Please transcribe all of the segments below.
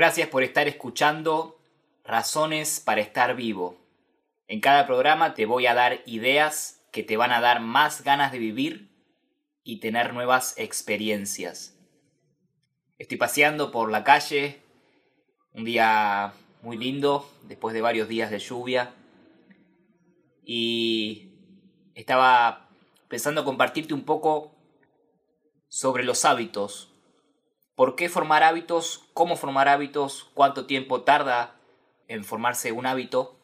Gracias por estar escuchando Razones para estar vivo. En cada programa te voy a dar ideas que te van a dar más ganas de vivir y tener nuevas experiencias. Estoy paseando por la calle, un día muy lindo, después de varios días de lluvia, y estaba pensando compartirte un poco sobre los hábitos. ¿Por qué formar hábitos? ¿Cómo formar hábitos? ¿Cuánto tiempo tarda en formarse un hábito?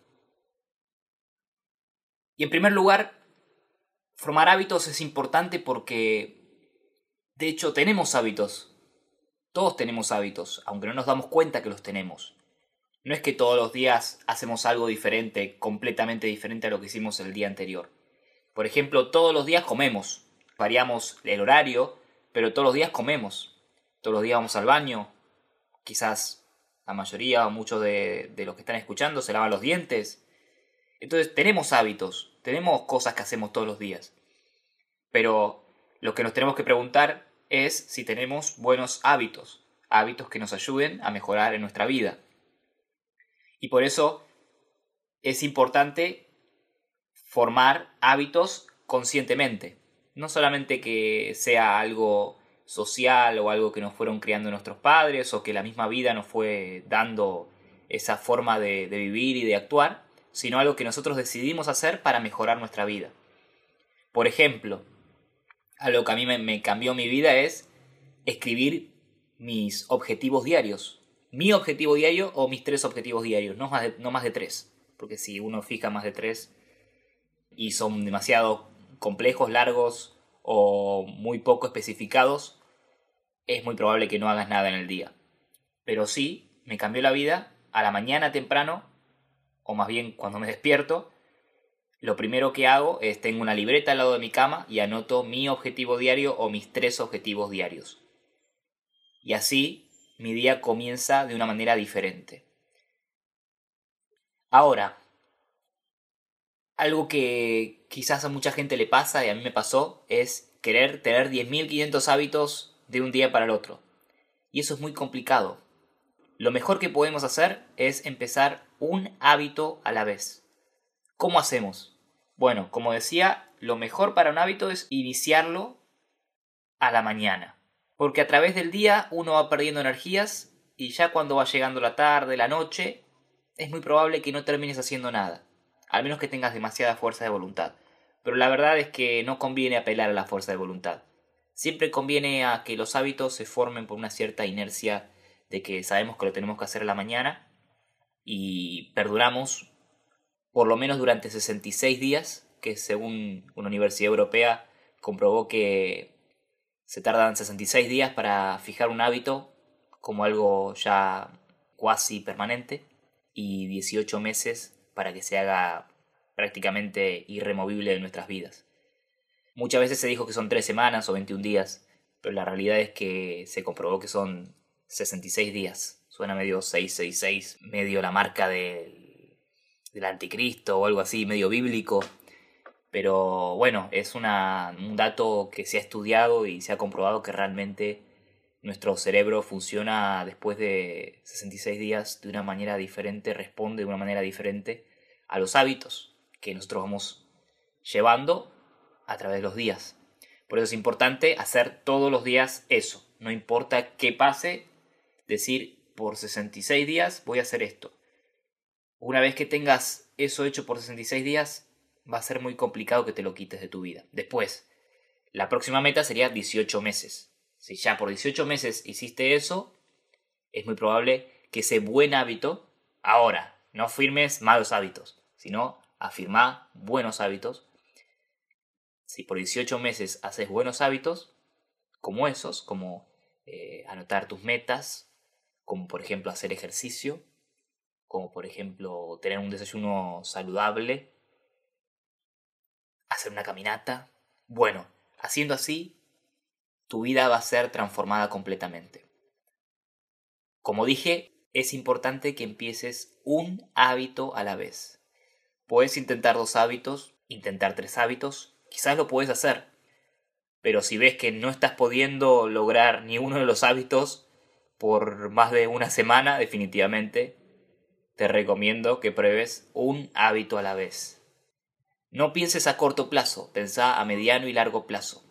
Y en primer lugar, formar hábitos es importante porque, de hecho, tenemos hábitos. Todos tenemos hábitos, aunque no nos damos cuenta que los tenemos. No es que todos los días hacemos algo diferente, completamente diferente a lo que hicimos el día anterior. Por ejemplo, todos los días comemos. Variamos el horario, pero todos los días comemos. Todos los días vamos al baño. Quizás la mayoría o muchos de, los que están escuchando se lavan los dientes. Entonces tenemos hábitos, tenemos cosas que hacemos todos los días. Pero lo que nos tenemos que preguntar es si tenemos buenos hábitos, hábitos que nos ayuden a mejorar en nuestra vida. Y por eso es importante formar hábitos conscientemente. No solamente que sea algo social o algo que nos fueron criando nuestros padres o que la misma vida nos fue dando esa forma de, vivir y de actuar, sino algo que nosotros decidimos hacer para mejorar nuestra vida. Por ejemplo, algo que a mí me, cambió mi vida es escribir mis objetivos diarios. Mi objetivo diario o mis tres objetivos diarios, no más de, no más de tres. Porque si uno fija más de tres y son demasiado complejos, largos o muy poco especificados, es muy probable que no hagas nada en el día. Pero sí, me cambió la vida a la mañana temprano o más bien cuando me despierto, lo primero que hago es tengo una libreta al lado de mi cama y anoto mi objetivo diario o mis tres objetivos diarios. Y así mi día comienza de una manera diferente. Ahora, algo que quizás a mucha gente le pasa y a mí me pasó es querer tener 10.500 hábitos de un día para el otro. Y eso es muy complicado. Lo mejor que podemos hacer es empezar un hábito a la vez. ¿Cómo hacemos? Bueno, como decía, lo mejor para un hábito es iniciarlo a la mañana. Porque a través del día uno va perdiendo energías y ya cuando va llegando la tarde, la noche, es muy probable que no termines haciendo nada. Al menos que tengas demasiada fuerza de voluntad. Pero la verdad es que no conviene apelar a la fuerza de voluntad. Siempre conviene a que los hábitos se formen por una cierta inercia de que sabemos que lo tenemos que hacer a la mañana y perduramos por lo menos durante 66 días, que según una universidad europea comprobó que se tardan 66 días para fijar un hábito como algo ya cuasi permanente y 18 meses para que se haga prácticamente irremovible de nuestras vidas. Muchas veces se dijo que son 3 semanas o 21 días, pero la realidad es que se comprobó que son 66 días. Suena medio 666, medio la marca del, del anticristo o algo así, medio bíblico. Pero bueno, es un dato que se ha estudiado y se ha comprobado que realmente nuestro cerebro funciona después de 66 días de una manera diferente, responde de una manera diferente a los hábitos que nosotros vamos llevando a través de los días. Por eso es importante hacer todos los días eso. No importa qué pase, decir por 66 días voy a hacer esto. Una vez que tengas eso hecho por 66 días, va a ser muy complicado que te lo quites de tu vida. Después, la próxima meta sería 18 meses. Si ya por 18 meses hiciste eso, es muy probable que ese buen hábito, ahora, no firmes malos hábitos, sino afirma buenos hábitos. Si por 18 meses haces buenos hábitos, como esos, como eh, anotar tus metas, como por ejemplo hacer ejercicio, como por ejemplo tener un desayuno saludable, hacer una caminata. Bueno, haciendo así, tu vida va a ser transformada completamente. Como dije, es importante que empieces un hábito a la vez. Puedes intentar dos hábitos, intentar tres hábitos, quizás lo puedes hacer. Pero si ves que no estás pudiendo lograr ni uno de los hábitos, por más de una semana, definitivamente, te recomiendo que pruebes un hábito a la vez. No pienses a corto plazo, pensá a mediano y largo plazo.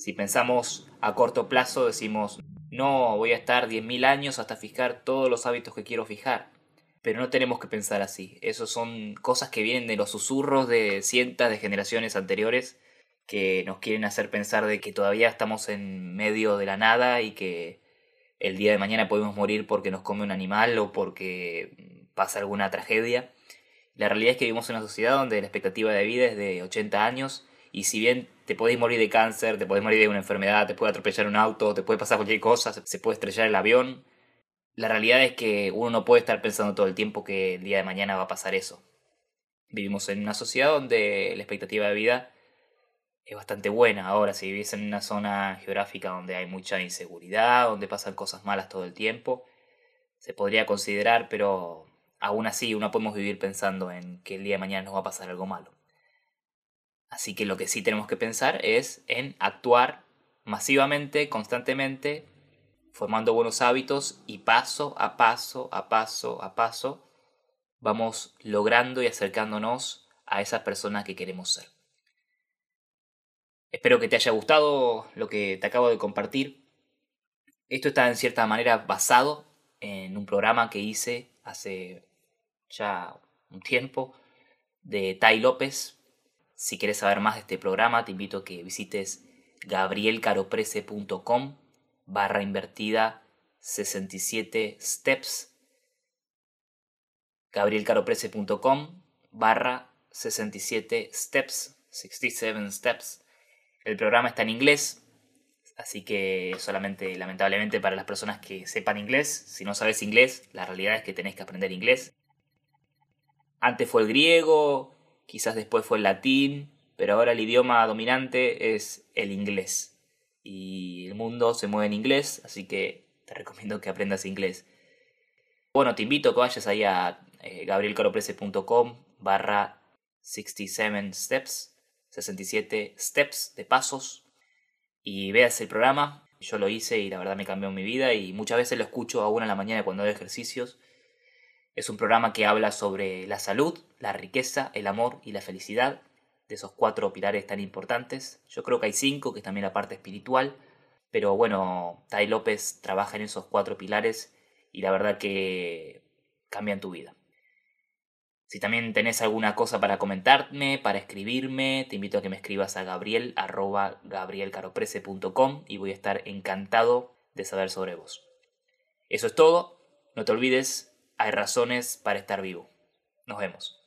Si pensamos a corto plazo, decimos, no, voy a estar 10.000 años hasta fijar todos los hábitos que quiero fijar. Pero no tenemos que pensar así. Esos son cosas que vienen de los susurros de cientos de generaciones anteriores que nos quieren hacer pensar de que todavía estamos en medio de la nada y que el día de mañana podemos morir porque nos come un animal o porque pasa alguna tragedia. La realidad es que vivimos en una sociedad donde la expectativa de vida es de 80 años y si bien te podés morir de cáncer, te podés morir de una enfermedad, te puede atropellar un auto, te puede pasar cualquier cosa, se puede estrellar el avión, la realidad es que uno no puede estar pensando todo el tiempo que el día de mañana va a pasar eso. Vivimos en una sociedad donde la expectativa de vida es bastante buena. Ahora, si vivís en una zona geográfica donde hay mucha inseguridad, donde pasan cosas malas todo el tiempo, se podría considerar, pero aún así uno podemos vivir pensando en que el día de mañana nos va a pasar algo malo. Así que lo que sí tenemos que pensar es en actuar masivamente, constantemente, formando buenos hábitos y paso a paso, a paso, a paso, vamos logrando y acercándonos a esa persona que queremos ser. Espero que te haya gustado lo que te acabo de compartir. Esto está en cierta manera basado en un programa que hice hace ya un tiempo de Tai López. Si quieres saber más de este programa, te invito a que visites gabrielcaroprese.com barra invertida 67 steps. gabrielcaroprese.com barra 67 steps. 67 steps el programa está en inglés, así que solamente lamentablemente para las personas que sepan inglés, si no sabes inglés, la realidad es que tenés que aprender inglés. Antes fue el griego, quizás después fue el latín, pero ahora el idioma dominante es el inglés. Y el mundo se mueve en inglés, así que te recomiendo que aprendas inglés. Bueno, te invito a que vayas ahí a eh, gabrielcaroprese.com barra 67 steps 67 steps de pasos y veas el programa. Yo lo hice y la verdad me cambió mi vida y muchas veces lo escucho aún en la mañana cuando hago ejercicios. Es un programa que habla sobre la salud, la riqueza, el amor y la felicidad, de esos cuatro pilares tan importantes. Yo creo que hay cinco, que es también la parte espiritual, pero bueno, Tai López trabaja en esos cuatro pilares y la verdad que cambian tu vida. Si también tenés alguna cosa para comentarme, para escribirme, te invito a que me escribas a gabriel y voy a estar encantado de saber sobre vos. Eso es todo. No te olvides, hay razones para estar vivo. Nos vemos.